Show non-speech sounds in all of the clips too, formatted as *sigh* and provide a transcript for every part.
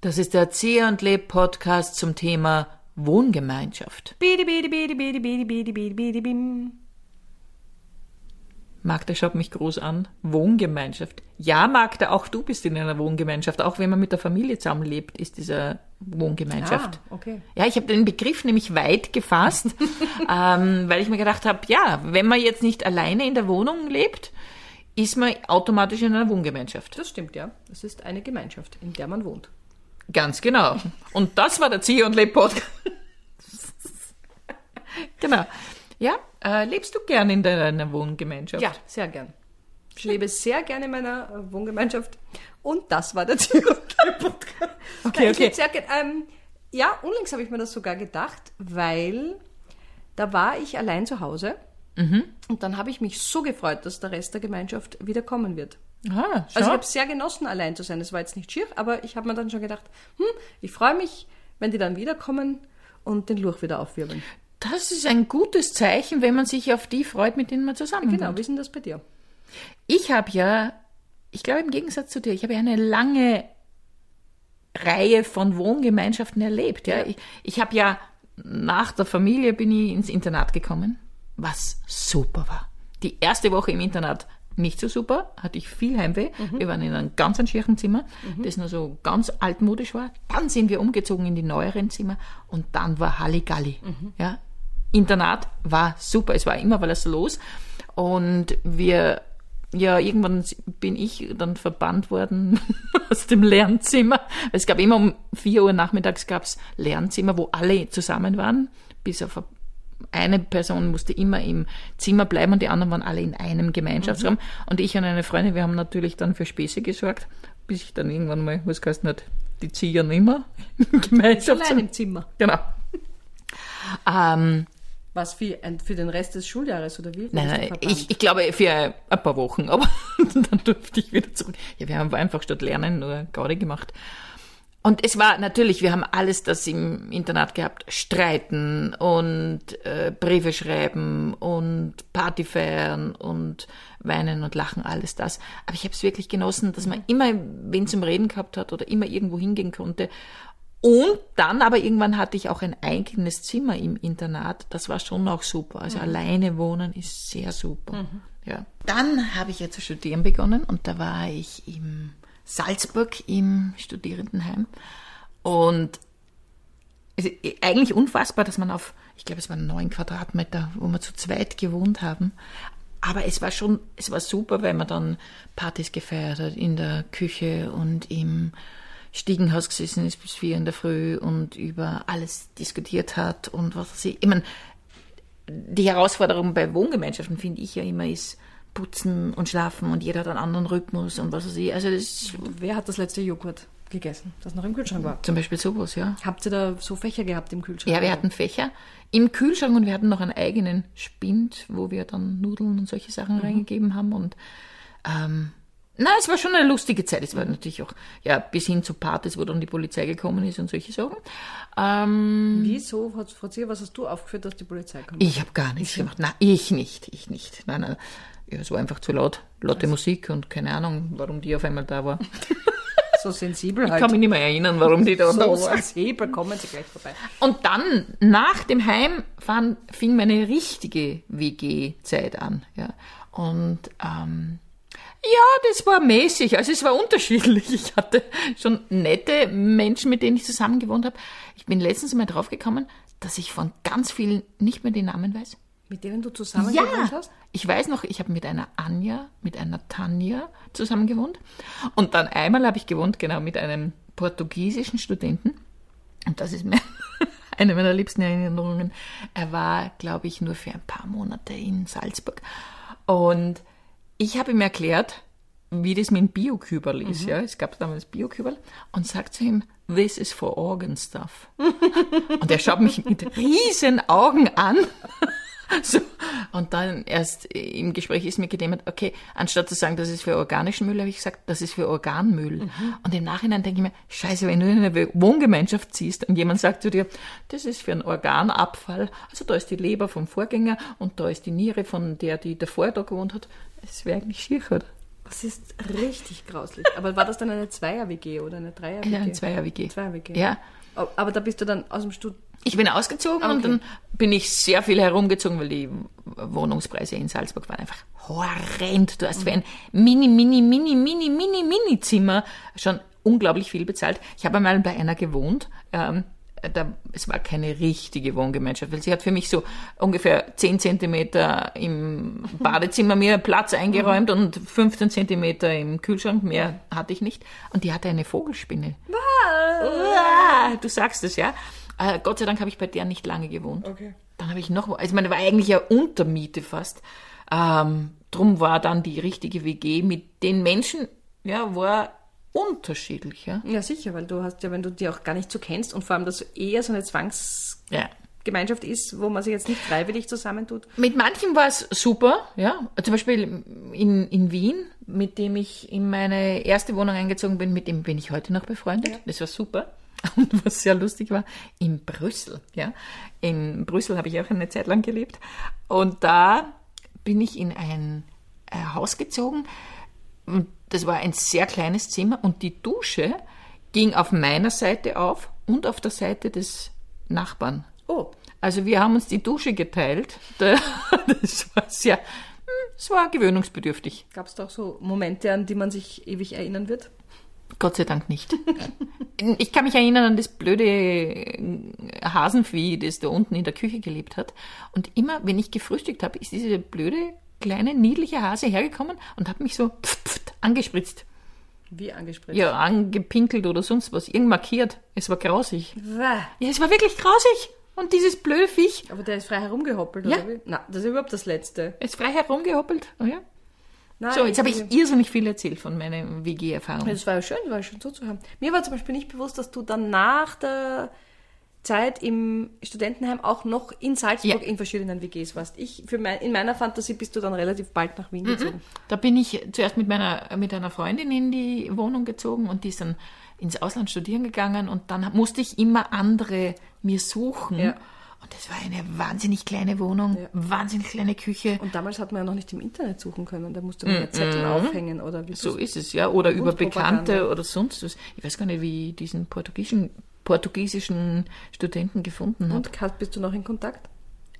Das ist der Zieh und Leb Podcast zum Thema Wohngemeinschaft. Magda schaut mich groß an. Wohngemeinschaft. Ja, Magda, auch du bist in einer Wohngemeinschaft. Auch wenn man mit der Familie zusammenlebt, ist dieser Wohngemeinschaft. Ah, okay. Ja, ich habe den Begriff nämlich weit gefasst, ähm, weil ich mir gedacht habe, ja, wenn man jetzt nicht alleine in der Wohnung lebt, ist man automatisch in einer Wohngemeinschaft. Das stimmt, ja. Es ist eine Gemeinschaft, in der man wohnt. Ganz genau. Und das war der Zieh und Leb Podcast. *laughs* genau. Ja, äh, lebst du gern in deiner Wohngemeinschaft? Ja, sehr gern. Ich lebe sehr gerne in meiner äh, Wohngemeinschaft. Und das war der *laughs* Tier und Podcast. Okay, ich okay. lebe sehr gern. Ähm, ja, unlängst habe ich mir das sogar gedacht, weil da war ich allein zu Hause. Mhm. Und dann habe ich mich so gefreut, dass der Rest der Gemeinschaft wieder kommen wird. Ah, schau. Also ich habe es sehr genossen, allein zu sein. Es war jetzt nicht schier, aber ich habe mir dann schon gedacht, hm, ich freue mich, wenn die dann wiederkommen und den Lurch wieder aufwirbeln. das ist ein gutes Zeichen, wenn man sich auf die freut, mit denen man zusammen Genau, wohnt. wie ist denn das bei dir? Ich habe ja, ich glaube im Gegensatz zu dir, ich habe ja eine lange Reihe von Wohngemeinschaften erlebt. Ja. Ich, ich habe ja nach der Familie bin ich ins Internat gekommen, was super war. Die erste Woche im Internat nicht so super, hatte ich viel Heimweh. Wir waren in einem ganz ein schirchen Zimmer, das nur so ganz altmodisch war. Dann sind wir umgezogen in die neueren Zimmer und dann war Halligalli. Ja. Internat war super, es war immer was los und wir ja, irgendwann bin ich dann verbannt worden *laughs* aus dem Lernzimmer. Es gab immer um 4 Uhr nachmittags gab's Lernzimmer, wo alle zusammen waren, bis auf eine Person musste immer im Zimmer bleiben und die anderen waren alle in einem Gemeinschaftsraum. Und ich und eine Freundin, wir haben natürlich dann für Späße gesorgt, bis ich dann irgendwann mal, was heißt nicht, die Ziegen immer *laughs* im Allein Gemeinschaftsraum. im Zimmer. Genau. Ähm, Was für, für den Rest des Schuljahres oder wie? Nein, nein, ich, ich glaube für ein paar Wochen, aber *laughs* dann durfte ich wieder zurück. Ja, wir haben einfach statt Lernen nur Gaudi gemacht. Und es war natürlich, wir haben alles das im Internat gehabt, streiten und äh, Briefe schreiben und Party feiern und weinen und lachen, alles das. Aber ich habe es wirklich genossen, dass man immer wen zum Reden gehabt hat oder immer irgendwo hingehen konnte. Und dann aber irgendwann hatte ich auch ein eigenes Zimmer im Internat. Das war schon auch super. Also alleine wohnen ist sehr super. Ja. Dann habe ich ja zu studieren begonnen und da war ich im Salzburg im Studierendenheim. Und es ist eigentlich unfassbar, dass man auf, ich glaube, es waren neun Quadratmeter, wo wir zu zweit gewohnt haben. Aber es war schon, es war super, weil man dann Partys gefeiert hat in der Küche und im Stiegenhaus gesessen ist bis vier in der Früh und über alles diskutiert hat und was weiß ich. Ich meine, die Herausforderung bei Wohngemeinschaften finde ich ja immer ist putzen und schlafen und jeder hat einen anderen Rhythmus und was weiß ich. Also Wer hat das letzte Joghurt gegessen, das noch im Kühlschrank war? zum Beispiel sowas, ja. Habt ihr da so Fächer gehabt im Kühlschrank? Ja, wir hatten Fächer im Kühlschrank und wir hatten noch einen eigenen Spind, wo wir dann Nudeln und solche Sachen reingegeben haben und ähm, na, es war schon eine lustige Zeit. Es war natürlich auch, ja, bis hin zu Partys, wo dann die Polizei gekommen ist und solche Sachen. Ähm, Wieso, Frau was hast du aufgeführt, dass die Polizei kommt? ich habe gar nichts gemacht. Na, ich nicht, ich nicht. Nein, nein. Ja, es war einfach zu laut. Laute Musik und keine Ahnung, warum die auf einmal da war. *laughs* so sensibel Ich halt. kann mich nicht mehr erinnern, warum die da, da so war. sensibel, kommen sie gleich vorbei. Und dann, nach dem Heimfahren, fing meine richtige WG-Zeit an. Ja. Und ähm, ja, das war mäßig. Also es war unterschiedlich. Ich hatte schon nette Menschen, mit denen ich zusammen gewohnt habe. Ich bin letztens mal draufgekommen, dass ich von ganz vielen nicht mehr den Namen weiß. Mit denen du zusammen Ja, gewohnt hast? ich weiß noch, ich habe mit einer Anja, mit einer Tanja zusammen gewohnt. Und dann einmal habe ich gewohnt, genau, mit einem portugiesischen Studenten. Und das ist mir *laughs* eine meiner liebsten Erinnerungen. Er war, glaube ich, nur für ein paar Monate in Salzburg. Und ich habe ihm erklärt, wie das mit dem Bioküberl ist. Ja, es gab damals Bioküberl. Und sagt zu ihm, this is for organ stuff. *laughs* Und er schaut mich mit riesen Augen an. *laughs* So. Und dann erst im Gespräch ist mir gedämmert, okay, anstatt zu sagen, das ist für organischen Müll, habe ich gesagt, das ist für Organmüll. Und im Nachhinein denke ich mir, scheiße, wenn du in eine Wohngemeinschaft ziehst und jemand sagt zu dir, das ist für einen Organabfall, also da ist die Leber vom Vorgänger und da ist die Niere von der, die davor da gewohnt hat, es wäre eigentlich schier, oder? Das ist richtig grauslich. Aber war das dann eine Zweier-WG oder eine Dreier-WG? Ja, ein Zweier-WG. Zweier-WG. Ja. Aber da bist du dann aus dem Studio. Ich bin ausgezogen Ah, und okay. dann bin ich sehr viel herumgezogen, weil die Wohnungspreise in Salzburg waren einfach horrend. Du hast für ein mini, mini, mini, mini, mini, mini Zimmer schon unglaublich viel bezahlt. Ich habe einmal bei einer gewohnt. Ähm, da, es war keine richtige Wohngemeinschaft, weil sie hat für mich so ungefähr 10 Zentimeter im Badezimmer mir Platz eingeräumt und 15 Zentimeter im Kühlschrank. Mehr hatte ich nicht. Und die hatte eine Vogelspinne. Du sagst es, ja. Äh, Gott sei Dank habe ich bei der nicht lange gewohnt. Okay. Dann habe ich noch, also ich meine, war eigentlich ja Untermiete fast. Ähm, drum war dann die richtige WG mit den Menschen, ja, war unterschiedlich, ja. Ja, sicher, weil du hast ja, wenn du die auch gar nicht so kennst und vor allem, dass eher so eine Zwangsgemeinschaft Ja. ist, wo man sich jetzt nicht freiwillig zusammentut. Mit manchen war es super, ja. Zum Beispiel in, in Wien, mit dem ich in meine erste Wohnung eingezogen bin, mit dem bin ich heute noch befreundet. Ja. Das war super. Und *laughs* was sehr lustig war, in Brüssel, ja. In Brüssel habe ich auch eine Zeit lang gelebt. Und da bin ich in ein äh, Haus gezogen. Und das war ein sehr kleines Zimmer und die Dusche ging auf meiner Seite auf und auf der Seite des Nachbarn. Oh, Also wir haben uns die Dusche geteilt. Da- *laughs* Das war sehr, hm, es war gewöhnungsbedürftig. gab es doch so Momente, an die man sich ewig erinnern wird? Gott sei Dank nicht. Ich kann mich erinnern an das blöde Hasenvieh, das da unten in der Küche gelebt hat. Und immer, wenn ich gefrühstückt habe, ist diese blöde, kleine, niedliche Hase hergekommen und hat mich so pft, pft, angespritzt. Wie angesprochen. Ja, angepinkelt oder sonst was. Irgend markiert. Es war grausig. Wah. Ja, es war wirklich grausig. Und dieses blöde Viech Aber der ist frei herumgehoppelt, Ja. oder wie? Na, das ist überhaupt das Letzte. ist frei herumgehoppelt. Oh ja. Nein, So, jetzt habe ich irrsinnig viel erzählt von meiner WG-Erfahrung. Das war ja schön, war ja schön zuzuhören. Mir war zum Beispiel nicht bewusst, dass du dann nach der Zeit im Studentenheim auch noch in Salzburg Ja. in verschiedenen WGs warst. Ich, für mein, in meiner Fantasie bist du dann relativ bald nach Wien gezogen. Da bin ich zuerst mit meiner mit einer Freundin in die Wohnung gezogen und die ist dann ins Ausland studieren gegangen und dann musste ich immer andere mir suchen. Ja. Und das war eine wahnsinnig kleine Wohnung, Ja. wahnsinnig kleine Küche. Und damals hat man ja noch nicht im Internet suchen können. Da musste man ja Zettel aufhängen oder wie So ist es, ja. Oder über. Bekannte oder sonst was. Ich weiß gar nicht, wie ich diesen portugiesischen, portugiesischen Studenten gefunden habe. Und hast- bist du noch in Kontakt?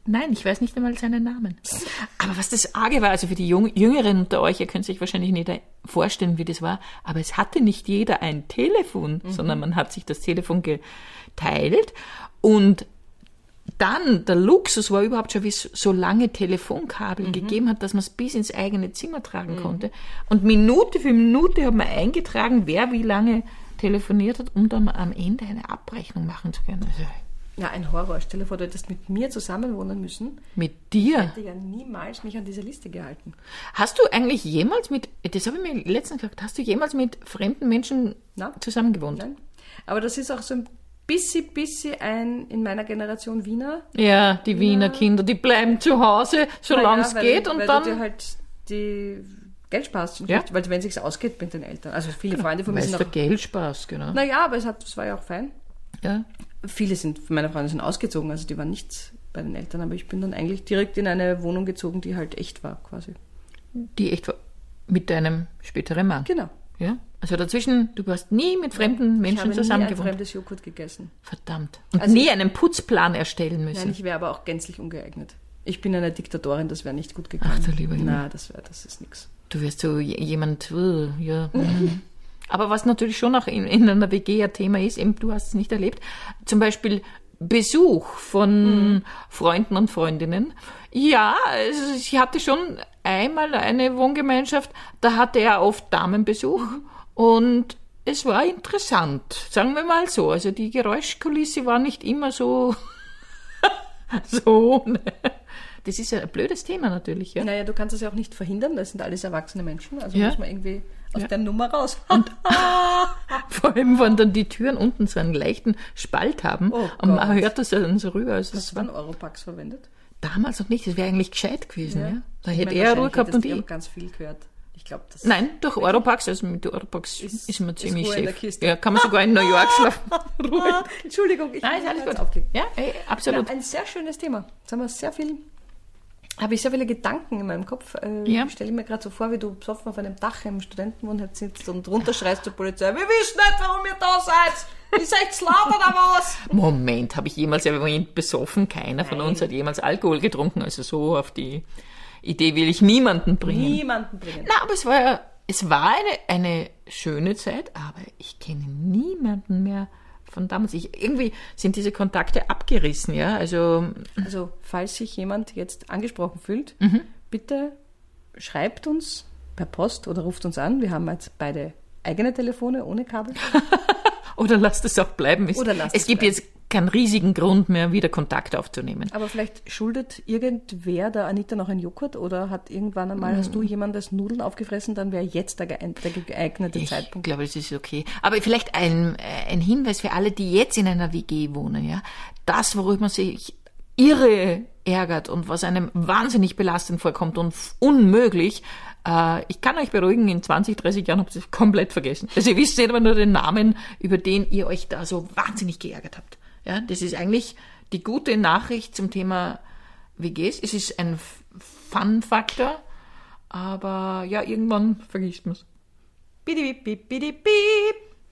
Nein, ich weiß nicht einmal seinen Namen. *laughs* Aber was das Arge war, also für die Jung Jüngeren unter euch, ihr könnt sich wahrscheinlich nicht vorstellen, wie das war, aber es hatte nicht jeder ein Telefon, sondern man hat sich das Telefon geteilt und dann, der Luxus war überhaupt schon, wie es so lange Telefonkabel gegeben hat, dass man es bis ins eigene Zimmer tragen konnte. Und Minute für Minute hat man eingetragen, wer wie lange telefoniert hat, um dann am Ende eine Abrechnung machen zu können. Also Ja, ein Horror. Stell dir vor, du hättest mit mir zusammenwohnen müssen. mit dir. Ich hätte ja niemals mich an diese Liste gehalten. Hast du eigentlich jemals mit, das habe ich mir letztens gesagt, hast du jemals mit fremden Menschen Na? zusammengewohnt? Nein? Aber das ist auch so ein bisschen, bisschen ein in meiner Generation Wiener. Ja, die Wiener Kinder, die bleiben zu Hause, solange es weil- geht und weil dann. du halt die Geld sparst. Ja. nicht- Weil wenn es sich ausgeht mit den Eltern. Also viele Freunde von mir sind auch... Geldspaß, genau. Naja, aber es, hat, es war ja auch fein. Ja. Viele sind, meine Freunde sind ausgezogen, also die waren nicht bei den Eltern, aber ich bin dann eigentlich direkt in eine Wohnung gezogen, die halt echt war, quasi. Die echt war- mit deinem späteren Mann. Genau. Ja. Also dazwischen, du hast nie mit fremden Ich Menschen habe nie ein fremdes Joghurt gegessen. Verdammt. Und Also- nie einen Putzplan erstellen müssen. Nein, ich wäre aber auch gänzlich ungeeignet. Ich bin eine Diktatorin, das wäre nicht gut gegangen. Ach, du lieber Himmel. Na, das wäre, das ist nix. Du wirst so jemand, uh, ja. mhm. Aber was natürlich schon auch in, in einer WG ein Thema ist, eben du hast es nicht erlebt, zum Beispiel Besuch von Freunden und Freundinnen. Ja, also ich hatte schon einmal eine Wohngemeinschaft, da hatte er oft Damenbesuch und es war interessant, sagen wir mal so. Also die Geräuschkulisse war nicht immer so, *laughs* so. ne. Das ist ja ein blödes Thema natürlich, ja. Naja, du kannst das ja auch nicht verhindern, das sind alles erwachsene Menschen, also Ja. muss man irgendwie aus Ja. der Nummer raus. *laughs* Vor allem, wenn dann die Türen unten so einen leichten Spalt haben Oh und man hört das ja dann so rüber. Also Hast es du dann Europax verwendet? damals noch nicht, das wäre eigentlich gescheit gewesen. Ja. Da Ich hätte meine, er Ruhe gehabt und ich. auch ganz viel gehört. Ich glaube, das Nein, durch Europax, also mit Europax ist, Ist- man ist ziemlich der safe. Ja, kann man sogar in New York schlafen. *laughs* Ruhe. Ah, Entschuldigung, ich Nein, ist bin alles gut. aufgelegt. Ja, ey, absolut. Ja, ein sehr schönes Thema. Jetzt haben wir sehr viel habe ich sehr viele Gedanken in meinem Kopf. Äh, Ja. Stelle ich mir gerade so vor, wie du besoffen auf einem Dach im Studentenwohnheim sitzt und runter schreist zur Polizei. Wir wissen nicht, warum ihr da seid. Ist echt laut oder was? Moment, habe ich jemals erwähnt, besoffen? Keiner von uns hat jemals Alkohol getrunken. Also so auf die Idee will ich niemanden bringen. Niemanden bringen. Na, aber es war ja, es war eine, eine schöne Zeit, aber ich kenne niemanden mehr von damals. Ich, irgendwie sind diese Kontakte abgerissen, ja. Also, Also, falls sich jemand jetzt angesprochen fühlt, bitte schreibt uns per Post oder ruft uns an. Wir haben jetzt beide eigene Telefone ohne Kabel. *laughs* oder lasst es auch bleiben. Es, Oder lasst es es gibt bleiben. jetzt keinen riesigen Grund mehr, wieder Kontakt aufzunehmen. Aber vielleicht schuldet irgendwer der Anita noch einen Joghurt oder hat irgendwann einmal, hast du jemandes Nudeln aufgefressen, dann wäre jetzt der, geeignete Ich Zeitpunkt. glaube, das ist okay. Aber vielleicht ein, äh, ein Hinweis für alle, die jetzt in einer WG wohnen, ja. Das, worüber man sich irre ärgert und was einem wahnsinnig belastend vorkommt und unmöglich, äh, ich kann euch beruhigen, in 20, 30 Jahren habt ihr es komplett vergessen. Also ihr wisst aber nur den Namen, über den ihr euch da so wahnsinnig geärgert habt. Ja, das ist eigentlich die gute Nachricht zum Thema WGs. Es ist ein Fun-Faktor, aber ja, irgendwann vergisst man es.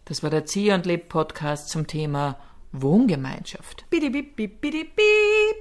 Das war der Zieh und Leb Podcast zum Thema Wohngemeinschaft. bidi, bidi, bidi, bidi.